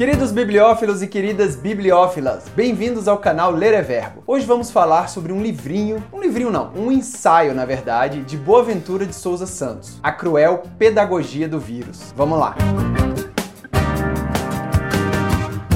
Queridos bibliófilos e queridas bibliófilas, bem-vindos ao canal Ler é Verbo. Hoje vamos falar sobre um livrinho, um livrinho não, um ensaio, na verdade, de Boaventura de Souza Santos, A Cruel Pedagogia do Vírus. Vamos lá!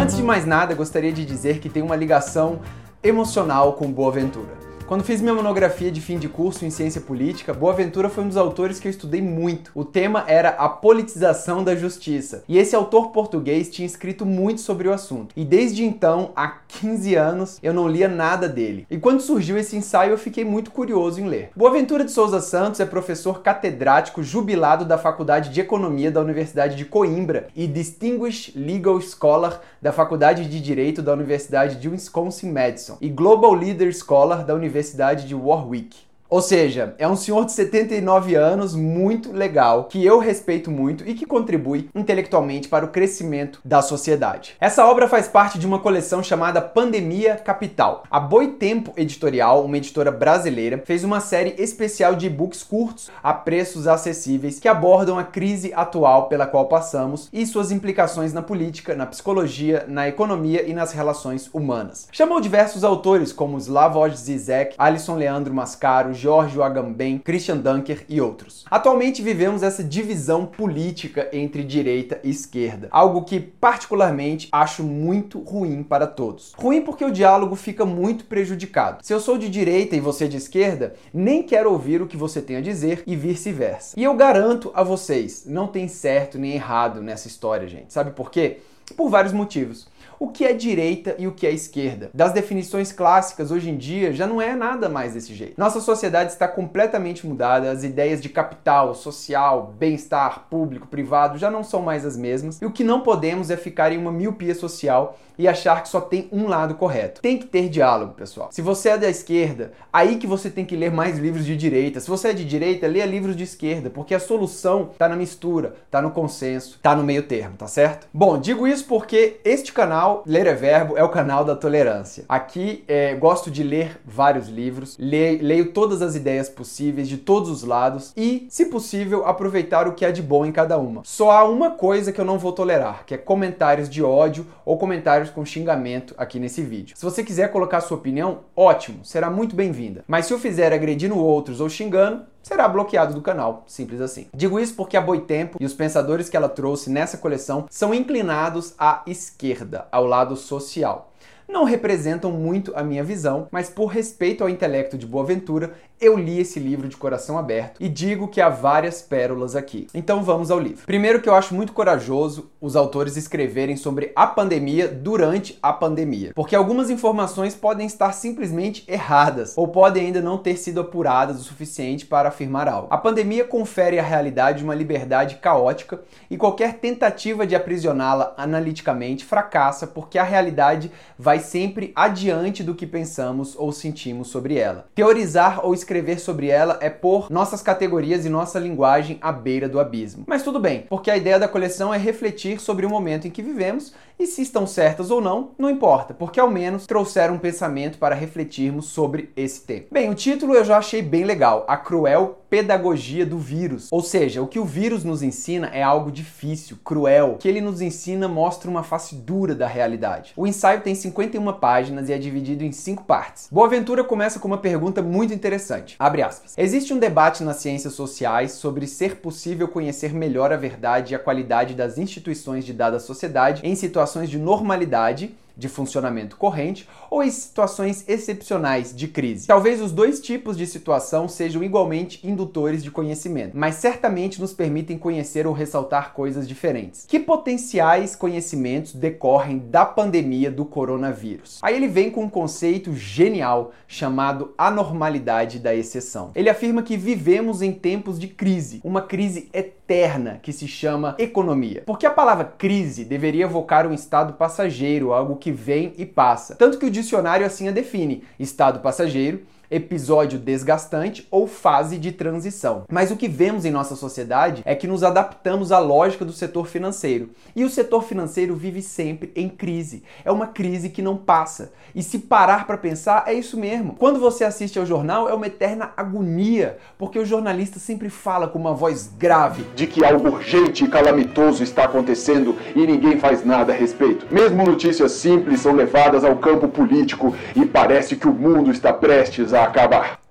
Antes de mais nada, gostaria de dizer que tem uma ligação emocional com Boaventura. Quando fiz minha monografia de fim de curso em ciência política, Boaventura foi um dos autores que eu estudei muito. O tema era a politização da justiça. E esse autor português tinha escrito muito sobre o assunto. E desde então, há 15 anos, eu não lia nada dele. E quando surgiu esse ensaio, eu fiquei muito curioso em ler. Boaventura de Souza Santos é professor catedrático jubilado da Faculdade de Economia da Universidade de Coimbra e Distinguished Legal Scholar da Faculdade de Direito da Universidade de Wisconsin-Madison e Global Leader Scholar da Universidade Universidade de Warwick. Ou seja, é um senhor de 79 anos muito legal, que eu respeito muito e que contribui intelectualmente para o crescimento da sociedade. Essa obra faz parte de uma coleção chamada Pandemia Capital. A Boitempo Editorial, uma editora brasileira, fez uma série especial de e-books curtos a preços acessíveis que abordam a crise atual pela qual passamos e suas implicações na política, na psicologia, na economia e nas relações humanas. Chamou diversos autores como Slavoj Zizek, Alisson Leandro Mascaro, Giorgio Agamben, Christian Dunker e outros. Atualmente vivemos essa divisão política entre direita e esquerda, algo que particularmente acho muito ruim para todos. Ruim porque o diálogo fica muito prejudicado. Se eu sou de direita e você de esquerda, nem quero ouvir o que você tem a dizer e vice-versa. E eu garanto a vocês, não tem certo nem errado nessa história, gente. Sabe por quê? Por vários motivos o que é direita e o que é esquerda. Das definições clássicas, hoje em dia, já não é nada mais desse jeito. Nossa sociedade está completamente mudada, as ideias de capital, social, bem-estar, público, privado já não são mais as mesmas, e o que não podemos é ficar em uma miopia social e achar que só tem um lado correto. Tem que ter diálogo, pessoal. Se você é da esquerda, aí que você tem que ler mais livros de direita. Se você é de direita, leia livros de esquerda, porque a solução está na mistura, está no consenso, está no meio termo, tá certo? Bom, digo isso porque este canal canal Ler é Verbo é o canal da tolerância. Aqui é, gosto de ler vários livros, leio, leio todas as ideias possíveis de todos os lados e, se possível, aproveitar o que há de bom em cada uma. Só há uma coisa que eu não vou tolerar, que é comentários de ódio ou comentários com xingamento aqui nesse vídeo. Se você quiser colocar sua opinião, ótimo, será muito bem-vinda. Mas se eu fizer agredindo outros ou xingando, será bloqueado do canal, simples assim. Digo isso porque a Boitempo e os pensadores que ela trouxe nessa coleção são inclinados à esquerda, ao lado social não representam muito a minha visão, mas por respeito ao intelecto de Boaventura, eu li esse livro de coração aberto e digo que há várias pérolas aqui. Então vamos ao livro. Primeiro que eu acho muito corajoso os autores escreverem sobre a pandemia durante a pandemia, porque algumas informações podem estar simplesmente erradas ou podem ainda não ter sido apuradas o suficiente para afirmar algo. A pandemia confere à realidade uma liberdade caótica e qualquer tentativa de aprisioná-la analiticamente fracassa porque a realidade vai sempre adiante do que pensamos ou sentimos sobre ela. Teorizar ou escrever sobre ela é pôr nossas categorias e nossa linguagem à beira do abismo. Mas tudo bem, porque a ideia da coleção é refletir sobre o momento em que vivemos e se estão certas ou não, não importa, porque ao menos trouxeram um pensamento para refletirmos sobre esse tema. Bem, o título eu já achei bem legal: A Cruel Pedagogia do Vírus. Ou seja, o que o vírus nos ensina é algo difícil, cruel. O que ele nos ensina mostra uma face dura da realidade. O ensaio tem 51 páginas e é dividido em cinco partes. Boaventura começa com uma pergunta muito interessante. Abre aspas. Existe um debate nas ciências sociais sobre ser possível conhecer melhor a verdade e a qualidade das instituições de dada sociedade em situações situações de normalidade de funcionamento corrente ou em situações excepcionais de crise. Talvez os dois tipos de situação sejam igualmente indutores de conhecimento, mas certamente nos permitem conhecer ou ressaltar coisas diferentes. Que potenciais conhecimentos decorrem da pandemia do coronavírus? Aí ele vem com um conceito genial chamado anormalidade da exceção. Ele afirma que vivemos em tempos de crise, uma crise eterna que se chama economia. Porque a palavra crise deveria evocar um estado passageiro, algo que vem e passa. Tanto que o dicionário assim a define: estado passageiro episódio desgastante ou fase de transição. Mas o que vemos em nossa sociedade é que nos adaptamos à lógica do setor financeiro. E o setor financeiro vive sempre em crise. É uma crise que não passa. E se parar para pensar, é isso mesmo. Quando você assiste ao jornal, é uma eterna agonia, porque o jornalista sempre fala com uma voz grave de que algo urgente e calamitoso está acontecendo e ninguém faz nada a respeito. Mesmo notícias simples são levadas ao campo político e parece que o mundo está prestes a acabar.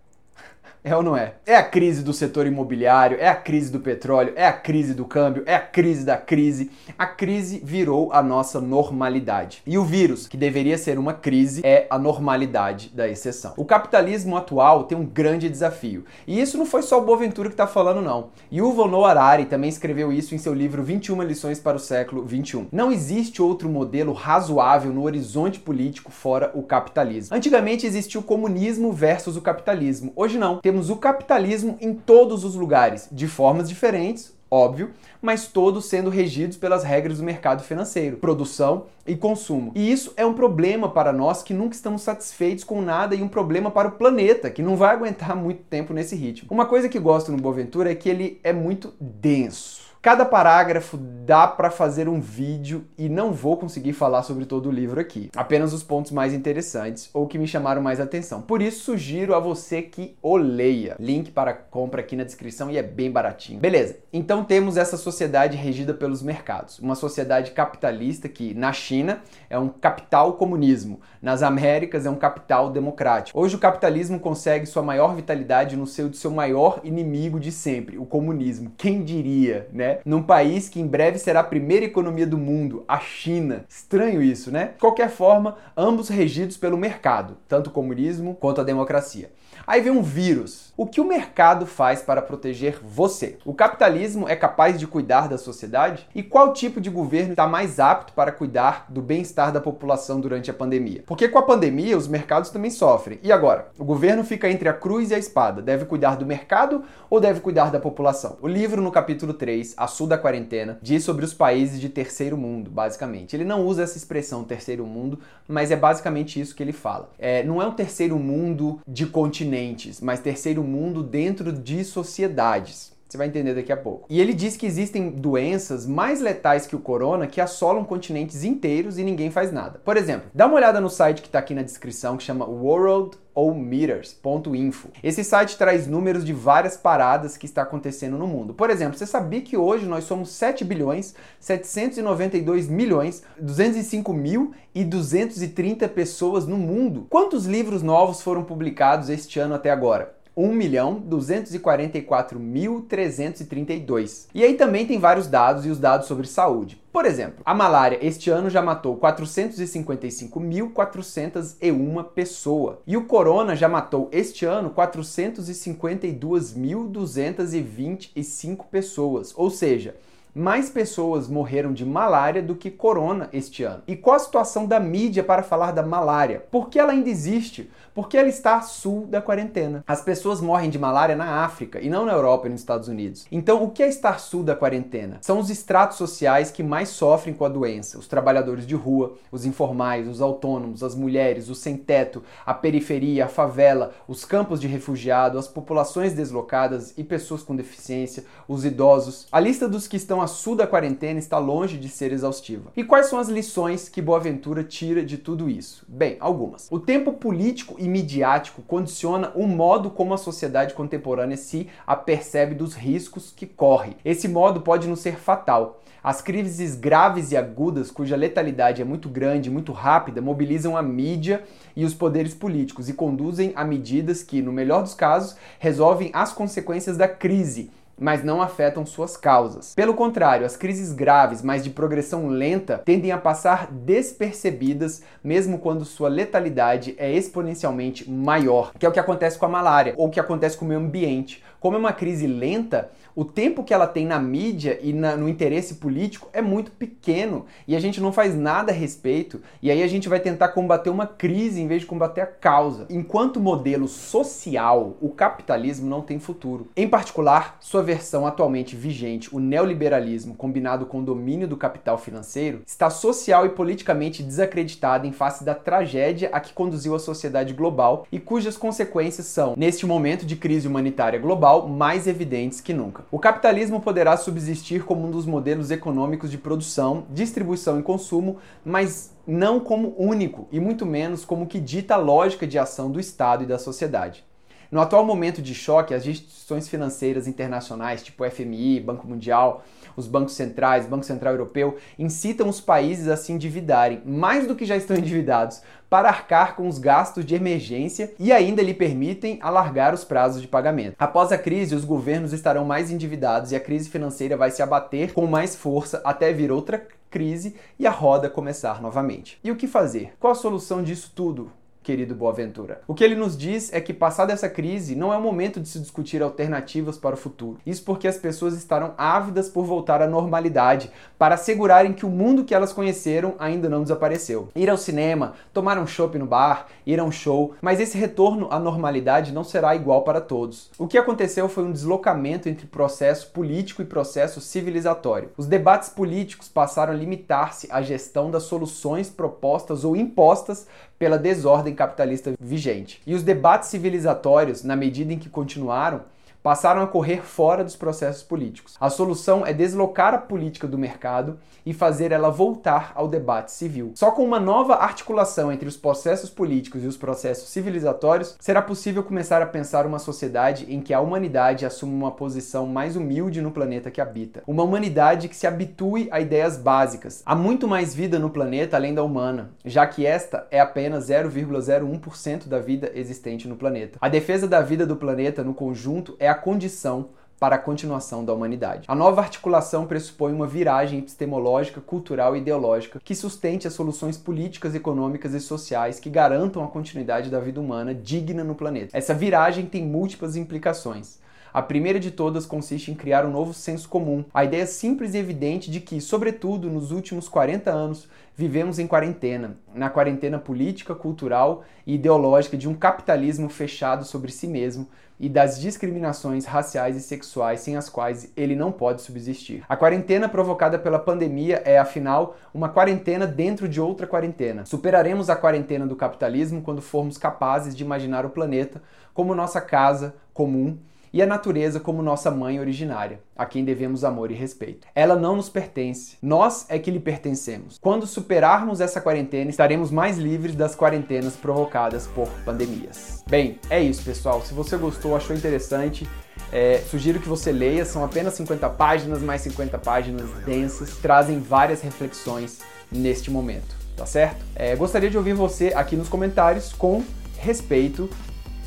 É ou não é? É a crise do setor imobiliário, é a crise do petróleo, é a crise do câmbio, é a crise da crise. A crise virou a nossa normalidade. E o vírus, que deveria ser uma crise, é a normalidade da exceção. O capitalismo atual tem um grande desafio. E isso não foi só o Boaventura que está falando, não. Yuval Noah Harari também escreveu isso em seu livro 21 lições para o século 21. Não existe outro modelo razoável no horizonte político fora o capitalismo. Antigamente existia o comunismo versus o capitalismo. Hoje não temos o capitalismo em todos os lugares, de formas diferentes, óbvio, mas todos sendo regidos pelas regras do mercado financeiro, produção e consumo. E isso é um problema para nós que nunca estamos satisfeitos com nada e um problema para o planeta, que não vai aguentar muito tempo nesse ritmo. Uma coisa que gosto no Boaventura é que ele é muito denso. Cada parágrafo dá para fazer um vídeo e não vou conseguir falar sobre todo o livro aqui, apenas os pontos mais interessantes ou que me chamaram mais atenção. Por isso sugiro a você que o leia. Link para compra aqui na descrição e é bem baratinho. Beleza? Então temos essa sociedade regida pelos mercados, uma sociedade capitalista que na China é um capital comunismo, nas Américas é um capital democrático. Hoje o capitalismo consegue sua maior vitalidade no seu de seu maior inimigo de sempre, o comunismo. Quem diria, né? Num país que em breve será a primeira economia do mundo, a China. Estranho isso, né? De qualquer forma, ambos regidos pelo mercado, tanto o comunismo quanto a democracia. Aí vem um vírus. O que o mercado faz para proteger você? O capitalismo é capaz de cuidar da sociedade? E qual tipo de governo está mais apto para cuidar do bem-estar da população durante a pandemia? Porque com a pandemia os mercados também sofrem. E agora? O governo fica entre a cruz e a espada. Deve cuidar do mercado ou deve cuidar da população? O livro, no capítulo 3, A Sul da Quarentena, diz sobre os países de terceiro mundo, basicamente. Ele não usa essa expressão terceiro mundo, mas é basicamente isso que ele fala. É, não é um terceiro mundo de continentes, mas terceiro mundo dentro de sociedades. Você vai entender daqui a pouco. E ele diz que existem doenças mais letais que o corona que assolam continentes inteiros e ninguém faz nada. Por exemplo, dá uma olhada no site que está aqui na descrição que chama World ou meters.info. Esse site traz números de várias paradas que está acontecendo no mundo. Por exemplo, você sabia que hoje nós somos 7 bilhões 792 milhões 205 mil e 230 pessoas no mundo? Quantos livros novos foram publicados este ano até agora? 1.244.332. E aí também tem vários dados e os dados sobre saúde. Por exemplo, a malária este ano já matou 455.401 pessoas. E o corona já matou este ano 452.225 pessoas. Ou seja, mais pessoas morreram de malária do que corona este ano. E qual a situação da mídia para falar da malária? Por que ela ainda existe? Porque ela está sul da quarentena. As pessoas morrem de malária na África e não na Europa e nos Estados Unidos. Então, o que é estar sul da quarentena? São os estratos sociais que mais sofrem com a doença: os trabalhadores de rua, os informais, os autônomos, as mulheres, os sem-teto, a periferia, a favela, os campos de refugiado, as populações deslocadas e pessoas com deficiência, os idosos. A lista dos que estão a sul da quarentena está longe de ser exaustiva. E quais são as lições que Boaventura tira de tudo isso? Bem, algumas. O tempo político e midiático condiciona o modo como a sociedade contemporânea se apercebe dos riscos que corre. Esse modo pode não ser fatal. As crises graves e agudas, cuja letalidade é muito grande, muito rápida, mobilizam a mídia e os poderes políticos e conduzem a medidas que, no melhor dos casos, resolvem as consequências da crise mas não afetam suas causas. Pelo contrário, as crises graves, mas de progressão lenta, tendem a passar despercebidas, mesmo quando sua letalidade é exponencialmente maior, que é o que acontece com a malária ou o que acontece com o meio ambiente. Como é uma crise lenta, o tempo que ela tem na mídia e na, no interesse político é muito pequeno e a gente não faz nada a respeito, e aí a gente vai tentar combater uma crise em vez de combater a causa. Enquanto modelo social, o capitalismo não tem futuro. Em particular, sua versão atualmente vigente, o neoliberalismo, combinado com o domínio do capital financeiro, está social e politicamente desacreditada em face da tragédia a que conduziu a sociedade global e cujas consequências são, neste momento de crise humanitária global, mais evidentes que nunca. O capitalismo poderá subsistir como um dos modelos econômicos de produção, distribuição e consumo, mas não como único e muito menos como que dita a lógica de ação do Estado e da sociedade. No atual momento de choque, as instituições financeiras internacionais, tipo FMI, Banco Mundial, os bancos centrais, Banco Central Europeu, incitam os países a se endividarem, mais do que já estão endividados, para arcar com os gastos de emergência e ainda lhe permitem alargar os prazos de pagamento. Após a crise, os governos estarão mais endividados e a crise financeira vai se abater com mais força até vir outra crise e a roda começar novamente. E o que fazer? Qual a solução disso tudo? Querido Boaventura. O que ele nos diz é que, passada essa crise, não é o momento de se discutir alternativas para o futuro. Isso porque as pessoas estarão ávidas por voltar à normalidade, para assegurarem que o mundo que elas conheceram ainda não desapareceu. Ir ao cinema, tomar um chopp no bar, ir a um show, mas esse retorno à normalidade não será igual para todos. O que aconteceu foi um deslocamento entre processo político e processo civilizatório. Os debates políticos passaram a limitar-se à gestão das soluções propostas ou impostas pela desordem capitalista vigente. E os debates civilizatórios, na medida em que continuaram, passaram a correr fora dos processos políticos. A solução é deslocar a política do mercado e fazer ela voltar ao debate civil. Só com uma nova articulação entre os processos políticos e os processos civilizatórios será possível começar a pensar uma sociedade em que a humanidade assuma uma posição mais humilde no planeta que habita. Uma humanidade que se habitue a ideias básicas. Há muito mais vida no planeta além da humana, já que esta é apenas 0,01% da vida existente no planeta. A defesa da vida do planeta no conjunto é a condição para a continuação da humanidade. A nova articulação pressupõe uma viragem epistemológica, cultural e ideológica que sustente as soluções políticas, econômicas e sociais que garantam a continuidade da vida humana digna no planeta. Essa viragem tem múltiplas implicações. A primeira de todas consiste em criar um novo senso comum. A ideia simples e evidente de que, sobretudo nos últimos 40 anos, vivemos em quarentena, na quarentena política, cultural e ideológica de um capitalismo fechado sobre si mesmo, e das discriminações raciais e sexuais sem as quais ele não pode subsistir. A quarentena provocada pela pandemia é, afinal, uma quarentena dentro de outra quarentena. Superaremos a quarentena do capitalismo quando formos capazes de imaginar o planeta como nossa casa comum e a natureza como nossa mãe originária, a quem devemos amor e respeito. Ela não nos pertence, nós é que lhe pertencemos. Quando superarmos essa quarentena, estaremos mais livres das quarentenas provocadas por pandemias. Bem, é isso, pessoal. Se você gostou, achou interessante, é, sugiro que você leia, são apenas 50 páginas, mais 50 páginas densas, trazem várias reflexões neste momento, tá certo? É, gostaria de ouvir você aqui nos comentários com respeito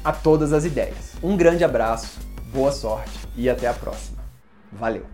a todas as ideias. Um grande abraço boa sorte e até a próxima. Valeu!